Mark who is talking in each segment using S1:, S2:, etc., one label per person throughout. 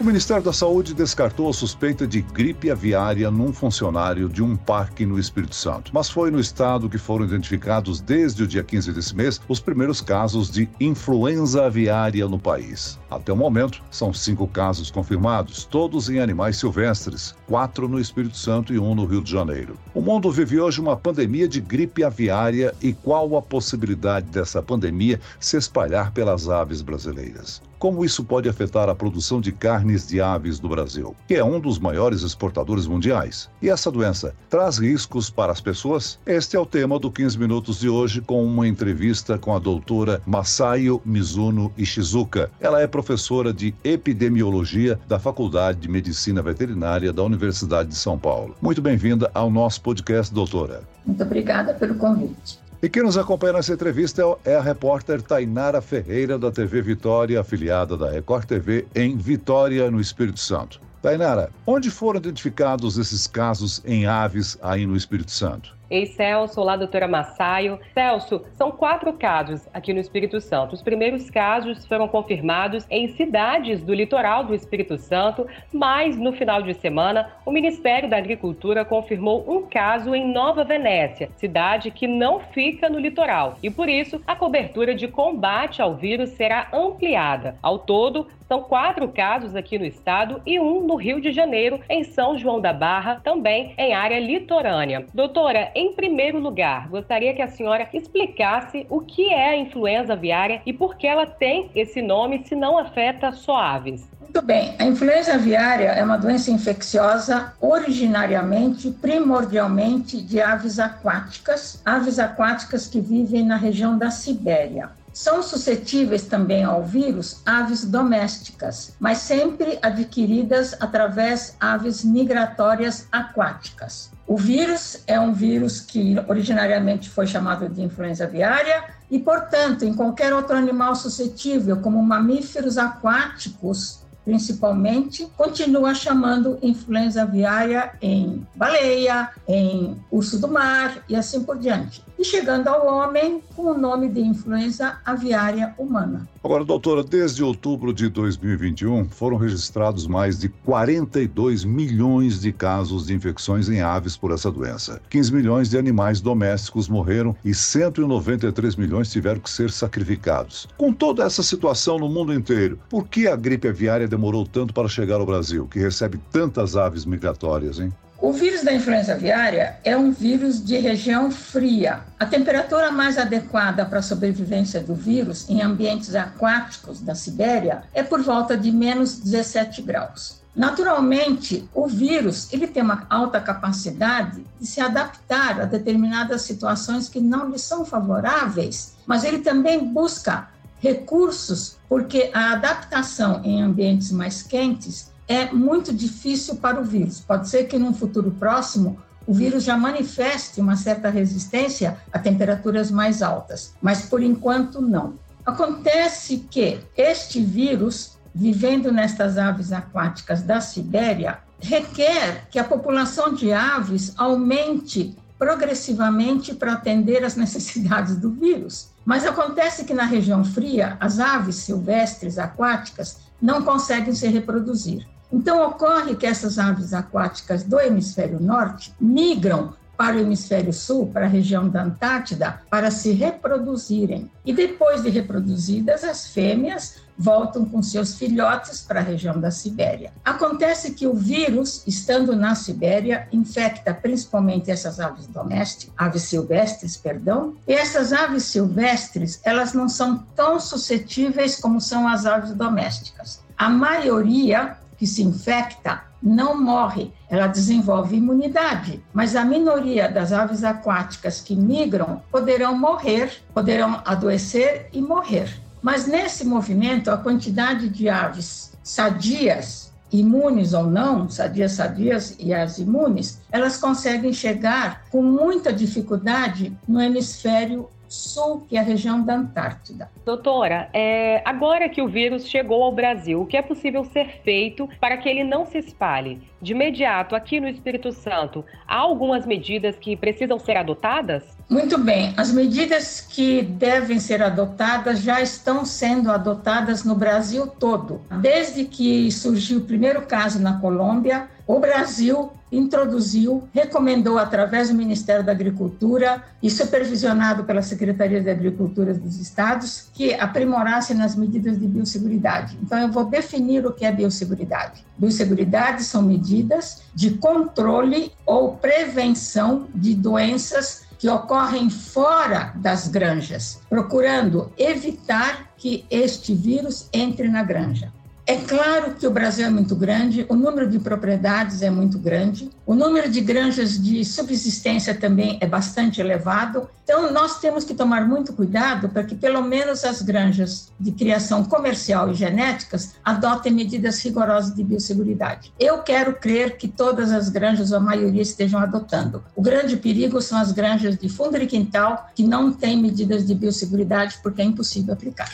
S1: O Ministério da Saúde descartou a suspeita de gripe aviária num funcionário de um parque no Espírito Santo. Mas foi no estado que foram identificados desde o dia 15 desse mês os primeiros casos de influenza aviária no país. Até o momento, são cinco casos confirmados, todos em animais silvestres, quatro no Espírito Santo e um no Rio de Janeiro. O mundo vive hoje uma pandemia de gripe aviária e qual a possibilidade dessa pandemia se espalhar pelas aves brasileiras? Como isso pode afetar a produção de carnes de aves do Brasil, que é um dos maiores exportadores mundiais? E essa doença traz riscos para as pessoas? Este é o tema do 15 Minutos de hoje, com uma entrevista com a doutora Masayo Mizuno Ishizuka. Ela é professora de epidemiologia da Faculdade de Medicina Veterinária da Universidade de São Paulo. Muito bem-vinda ao nosso podcast, doutora.
S2: Muito obrigada pelo convite.
S1: E quem nos acompanha nessa entrevista é a repórter Tainara Ferreira, da TV Vitória, afiliada da Record TV, em Vitória, no Espírito Santo. Tainara, onde foram identificados esses casos em aves aí no Espírito Santo?
S3: Ei, Celso, olá, doutora Massaio. Celso, são quatro casos aqui no Espírito Santo. Os primeiros casos foram confirmados em cidades do litoral do Espírito Santo, mas no final de semana, o Ministério da Agricultura confirmou um caso em Nova Venécia, cidade que não fica no litoral. E por isso, a cobertura de combate ao vírus será ampliada. Ao todo, são quatro casos aqui no estado e um no Rio de Janeiro, em São João da Barra, também em área litorânea. Doutora, em primeiro lugar, gostaria que a senhora explicasse o que é a influenza aviária e por que ela tem esse nome se não afeta só aves.
S2: Muito bem. A influenza aviária é uma doença infecciosa originariamente, primordialmente, de aves aquáticas, aves aquáticas que vivem na região da Sibéria. São suscetíveis também ao vírus aves domésticas, mas sempre adquiridas através aves migratórias aquáticas. O vírus é um vírus que originariamente foi chamado de influenza aviária e, portanto, em qualquer outro animal suscetível, como mamíferos aquáticos, principalmente, continua chamando influenza aviária em baleia, em urso do mar e assim por diante e chegando ao homem com o nome de influenza aviária humana.
S1: Agora, doutora, desde outubro de 2021 foram registrados mais de 42 milhões de casos de infecções em aves por essa doença. 15 milhões de animais domésticos morreram e 193 milhões tiveram que ser sacrificados. Com toda essa situação no mundo inteiro, por que a gripe aviária demorou tanto para chegar ao Brasil, que recebe tantas aves migratórias, hein?
S2: O vírus da influenza aviária é um vírus de região fria. A temperatura mais adequada para a sobrevivência do vírus em ambientes aquáticos da Sibéria é por volta de menos 17 graus. Naturalmente, o vírus ele tem uma alta capacidade de se adaptar a determinadas situações que não lhe são favoráveis, mas ele também busca recursos porque a adaptação em ambientes mais quentes é muito difícil para o vírus. Pode ser que num futuro próximo o vírus já manifeste uma certa resistência a temperaturas mais altas, mas por enquanto não. Acontece que este vírus, vivendo nestas aves aquáticas da Sibéria, requer que a população de aves aumente progressivamente para atender às necessidades do vírus. Mas acontece que na região fria, as aves silvestres aquáticas não conseguem se reproduzir. Então, ocorre que essas aves aquáticas do hemisfério norte migram para o hemisfério sul, para a região da Antártida, para se reproduzirem. E depois de reproduzidas, as fêmeas voltam com seus filhotes para a região da Sibéria. Acontece que o vírus, estando na Sibéria, infecta principalmente essas aves domésticas, aves silvestres, perdão, e essas aves silvestres, elas não são tão suscetíveis como são as aves domésticas. A maioria que se infecta não morre, ela desenvolve imunidade. Mas a minoria das aves aquáticas que migram poderão morrer, poderão adoecer e morrer. Mas nesse movimento, a quantidade de aves sadias, imunes ou não, sadias, sadias e as imunes, elas conseguem chegar com muita dificuldade no hemisfério sul, que é a região da Antártida.
S3: Doutora, é, agora que o vírus chegou ao Brasil, o que é possível ser feito para que ele não se espalhe? De imediato, aqui no Espírito Santo, há algumas medidas que precisam ser adotadas?
S2: Muito bem, as medidas que devem ser adotadas já estão sendo adotadas no Brasil todo. Desde que surgiu o primeiro caso na Colômbia, o Brasil introduziu, recomendou através do Ministério da Agricultura e supervisionado pela Secretaria de Agricultura dos estados que aprimorassem nas medidas de biosseguridade. Então eu vou definir o que é biosseguridade. Biosseguridade são medidas de controle ou prevenção de doenças que ocorrem fora das granjas, procurando evitar que este vírus entre na granja. É claro que o Brasil é muito grande, o número de propriedades é muito grande, o número de granjas de subsistência também é bastante elevado. Então, nós temos que tomar muito cuidado para que, pelo menos, as granjas de criação comercial e genéticas adotem medidas rigorosas de biosseguridade. Eu quero crer que todas as granjas, ou a maioria, estejam adotando. O grande perigo são as granjas de fundo de quintal que não têm medidas de biosseguridade porque é impossível aplicar.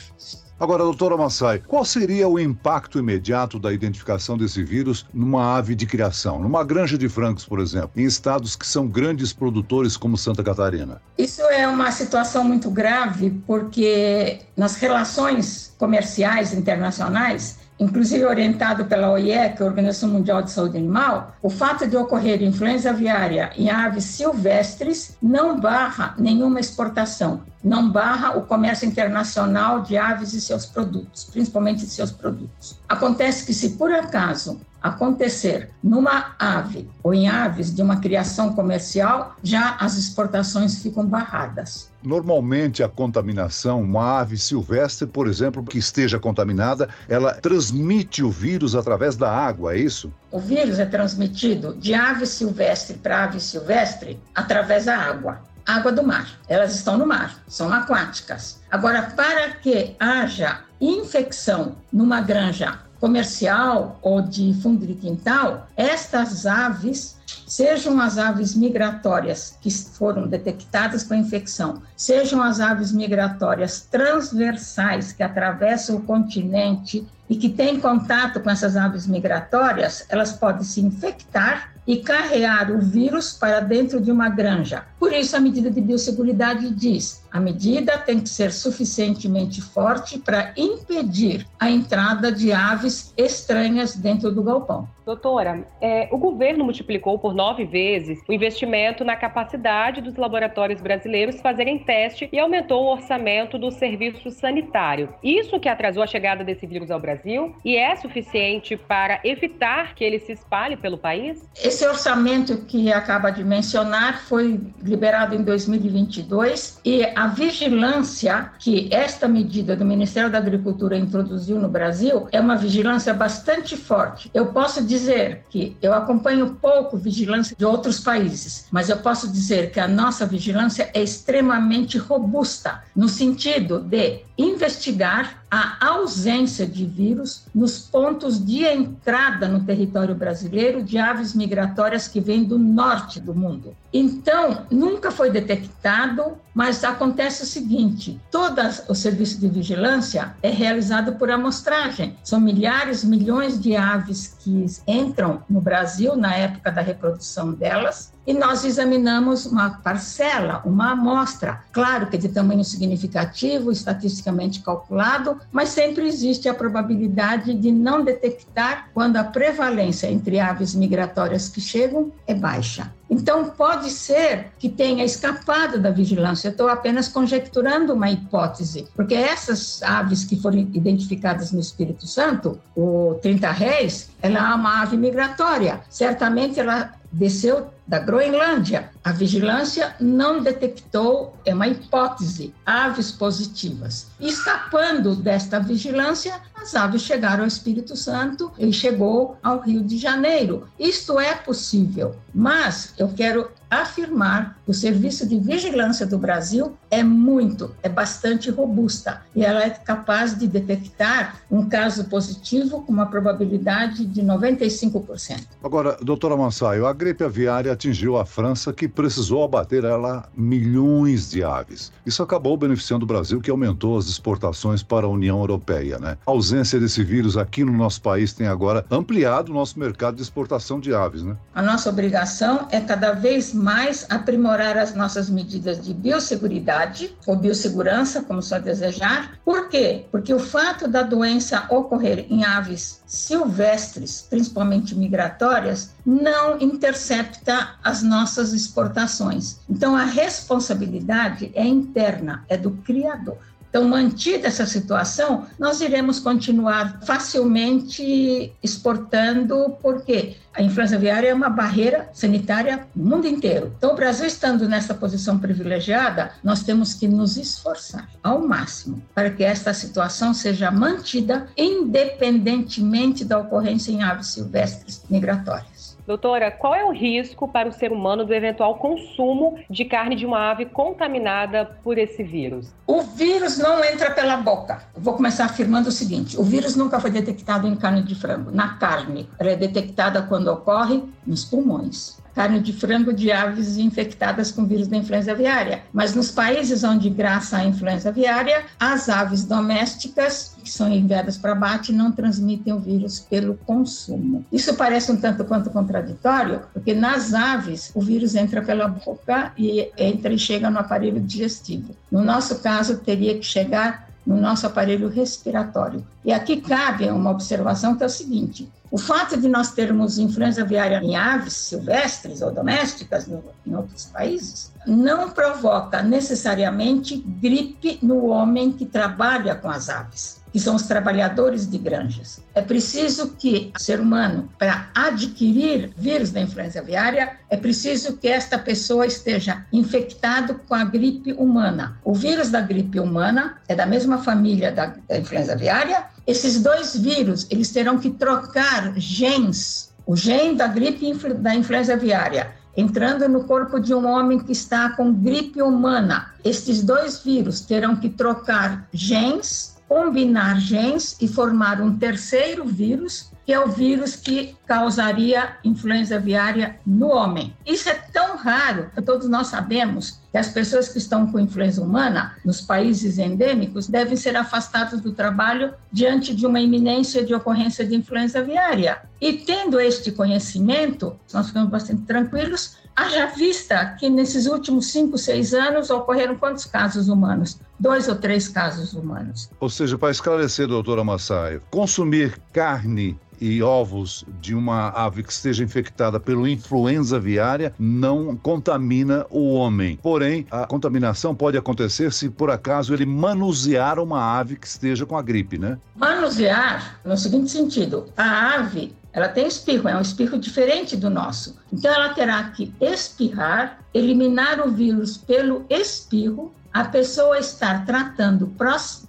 S1: Agora, doutora Massai, qual seria o impacto imediato da identificação desse vírus numa ave de criação, numa granja de frangos, por exemplo, em estados que são grandes produtores como Santa Catarina?
S2: Isso é uma situação muito grave porque nas relações comerciais internacionais, inclusive orientado pela OIE, que é a Organização Mundial de Saúde Animal, o fato de ocorrer influenza aviária em aves silvestres não barra nenhuma exportação, não barra o comércio internacional de aves e seus produtos, principalmente de seus produtos. Acontece que se por acaso acontecer numa ave ou em aves de uma criação comercial, já as exportações ficam barradas.
S1: Normalmente a contaminação, uma ave silvestre, por exemplo, que esteja contaminada, ela transmite o vírus através da água, é isso?
S2: O vírus é transmitido de ave silvestre para ave silvestre através da água água do mar. Elas estão no mar, são aquáticas. Agora, para que haja infecção numa granja comercial ou de fundo de quintal, estas aves, sejam as aves migratórias que foram detectadas com infecção, sejam as aves migratórias transversais que atravessam o continente e que têm contato com essas aves migratórias, elas podem se infectar e carrear o vírus para dentro de uma granja. Por isso, a medida de biosseguridade diz: a medida tem que ser suficientemente forte para impedir a entrada de aves estranhas dentro do galpão.
S3: Doutora, é, o governo multiplicou por nove vezes o investimento na capacidade dos laboratórios brasileiros fazerem teste e aumentou o orçamento do serviço sanitário. Isso que atrasou a chegada desse vírus ao Brasil e é suficiente para evitar que ele se espalhe pelo país?
S2: Esse orçamento que acaba de mencionar foi liberado em 2022 e a vigilância que esta medida do Ministério da Agricultura introduziu no Brasil é uma vigilância bastante forte. Eu posso dizer dizer que eu acompanho pouco vigilância de outros países, mas eu posso dizer que a nossa vigilância é extremamente robusta, no sentido de investigar a ausência de vírus nos pontos de entrada no território brasileiro de aves migratórias que vêm do norte do mundo. Então, nunca foi detectado, mas acontece o seguinte: todo o serviço de vigilância é realizado por amostragem. São milhares, milhões de aves que entram no Brasil na época da reprodução delas e nós examinamos uma parcela, uma amostra, claro que de tamanho significativo, estatisticamente calculado, mas sempre existe a probabilidade de não detectar quando a prevalência entre aves migratórias que chegam é baixa. Então, pode ser que tenha escapado da vigilância. Eu estou apenas conjecturando uma hipótese, porque essas aves que foram identificadas no Espírito Santo, o 30 réis, ela é uma ave migratória. Certamente ela desceu da Groenlândia. A vigilância não detectou, é uma hipótese, aves positivas. Escapando desta vigilância, as aves chegaram ao Espírito Santo e chegou ao Rio de Janeiro. Isto é possível, mas eu quero afirmar que o Serviço de Vigilância do Brasil é muito, é bastante robusta e ela é capaz de detectar um caso positivo com uma probabilidade de 95%.
S1: Agora, doutora Mansaio, a gripe aviária atingiu a França que precisou abater ela milhões de aves. Isso acabou beneficiando o Brasil que aumentou as exportações para a União Europeia, né? A ausência desse vírus aqui no nosso país tem agora ampliado o nosso mercado de exportação de aves, né?
S2: A nossa obrigação é cada vez mais aprimorar as nossas medidas de biosseguridade ou biossegurança, como só desejar. Por quê? Porque o fato da doença ocorrer em aves silvestres, principalmente migratórias, não intercepta as nossas exportações. Então a responsabilidade é interna, é do criador. Então, mantida essa situação, nós iremos continuar facilmente exportando, porque a influenza aviária é uma barreira sanitária no mundo inteiro. Então, o Brasil estando nessa posição privilegiada, nós temos que nos esforçar ao máximo para que esta situação seja mantida independentemente da ocorrência em aves silvestres migratórias.
S3: Doutora, qual é o risco para o ser humano do eventual consumo de carne de uma ave contaminada por esse vírus?
S2: O vírus não entra pela boca. Vou começar afirmando o seguinte: o vírus nunca foi detectado em carne de frango, na carne. Ela é detectada quando ocorre nos pulmões carne de frango de aves infectadas com vírus da influenza aviária. Mas nos países onde graça a influenza aviária, as aves domésticas que são enviadas para abate não transmitem o vírus pelo consumo. Isso parece um tanto quanto contraditório, porque nas aves o vírus entra pela boca e entra e chega no aparelho digestivo. No nosso caso, teria que chegar no nosso aparelho respiratório. E aqui cabe uma observação que é o seguinte: o fato de nós termos influenza aviária em aves silvestres ou domésticas no, em outros países não provoca necessariamente gripe no homem que trabalha com as aves que são os trabalhadores de granjas. É preciso que o ser humano, para adquirir vírus da influenza aviária, é preciso que esta pessoa esteja infectado com a gripe humana. O vírus da gripe humana é da mesma família da, da influenza aviária. Esses dois vírus, eles terão que trocar genes. O gene da gripe da influenza aviária entrando no corpo de um homem que está com gripe humana. Estes dois vírus terão que trocar genes combinar genes e formar um terceiro vírus, que é o vírus que causaria influenza aviária no homem. Isso é tão raro que todos nós sabemos que as pessoas que estão com influenza humana nos países endêmicos devem ser afastadas do trabalho diante de uma iminência de ocorrência de influenza aviária. E tendo este conhecimento, nós ficamos bastante tranquilos, Haja vista que nesses últimos cinco, seis anos ocorreram quantos casos humanos? Dois ou três casos humanos.
S1: Ou seja, para esclarecer, doutora Massaio, consumir carne e ovos de uma ave que esteja infectada pelo influenza aviária não contamina o homem. Porém, a contaminação pode acontecer se por acaso ele manusear uma ave que esteja com a gripe, né?
S2: Manusear no seguinte sentido: a ave ela tem espirro, é um espirro diferente do nosso. Então, ela terá que espirrar, eliminar o vírus pelo espirro, a pessoa estar tratando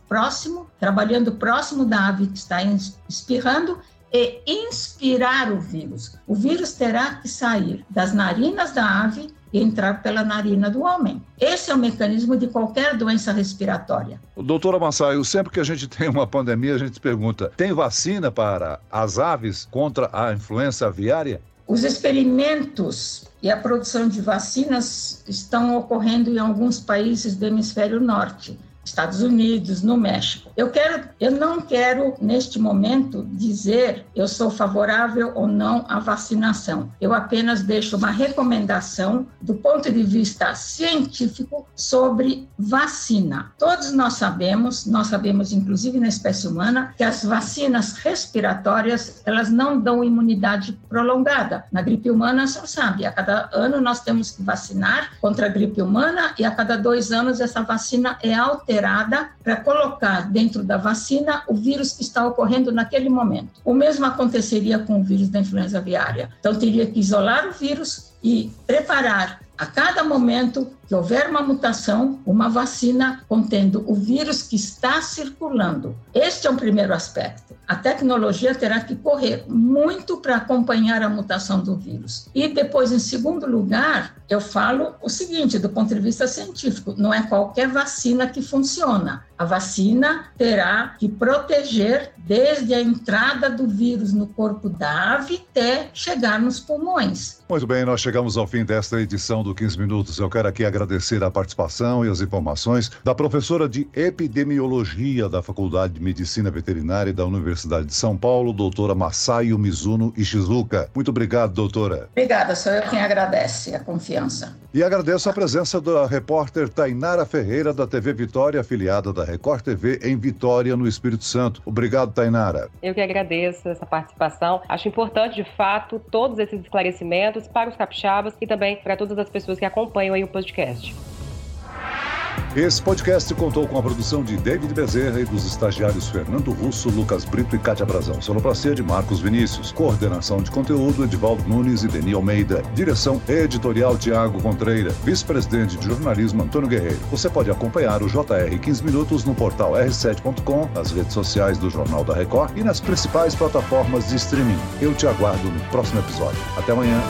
S2: próximo, trabalhando próximo da ave que está espirrando e inspirar o vírus. O vírus terá que sair das narinas da ave e entrar pela narina do homem. Esse é o mecanismo de qualquer doença respiratória.
S1: Doutora Massaio, sempre que a gente tem uma pandemia, a gente pergunta: tem vacina para as aves contra a influenza aviária?
S2: Os experimentos e a produção de vacinas estão ocorrendo em alguns países do hemisfério norte. Estados Unidos, no México. Eu quero, eu não quero neste momento dizer eu sou favorável ou não à vacinação. Eu apenas deixo uma recomendação do ponto de vista científico sobre vacina. Todos nós sabemos, nós sabemos inclusive na espécie humana, que as vacinas respiratórias, elas não dão imunidade prolongada. Na gripe humana, você sabe, a cada ano nós temos que vacinar contra a gripe humana e a cada dois anos essa vacina é alterada alterada para colocar dentro da vacina o vírus que está ocorrendo naquele momento. O mesmo aconteceria com o vírus da influenza aviária. Então, teria que isolar o vírus e preparar a cada momento que houver uma mutação, uma vacina contendo o vírus que está circulando. Este é o primeiro aspecto. A tecnologia terá que correr muito para acompanhar a mutação do vírus. E depois, em segundo lugar, eu falo o seguinte, do ponto de vista científico, não é qualquer vacina que funciona. A vacina terá que proteger desde a entrada do vírus no corpo da ave até chegar nos pulmões.
S1: Muito bem, nós chegamos ao fim desta edição do 15 Minutos. Eu quero aqui agradecer a participação e as informações da professora de Epidemiologia da Faculdade de Medicina Veterinária da Universidade de São Paulo, doutora Masayo Mizuno Ishizuka. Muito obrigado, doutora.
S2: Obrigada, sou eu quem agradece a confiança.
S1: E agradeço a presença da repórter Tainara Ferreira, da TV Vitória, afiliada da Record TV em Vitória, no Espírito Santo. Obrigado, Tainara.
S3: Eu que agradeço essa participação. Acho importante, de fato, todos esses esclarecimentos para os capixabas e também para todas as pessoas que acompanham aí o podcast.
S1: Esse podcast contou com a produção de David Bezerra e dos estagiários Fernando Russo, Lucas Brito e Cátia Brazão. Sonoplastia de Marcos Vinícius. Coordenação de conteúdo Edivaldo Nunes e Deni Almeida. Direção editorial Tiago Contreira. Vice-presidente de jornalismo Antônio Guerreiro. Você pode acompanhar o JR 15 Minutos no portal r7.com, nas redes sociais do Jornal da Record e nas principais plataformas de streaming. Eu te aguardo no próximo episódio. Até amanhã.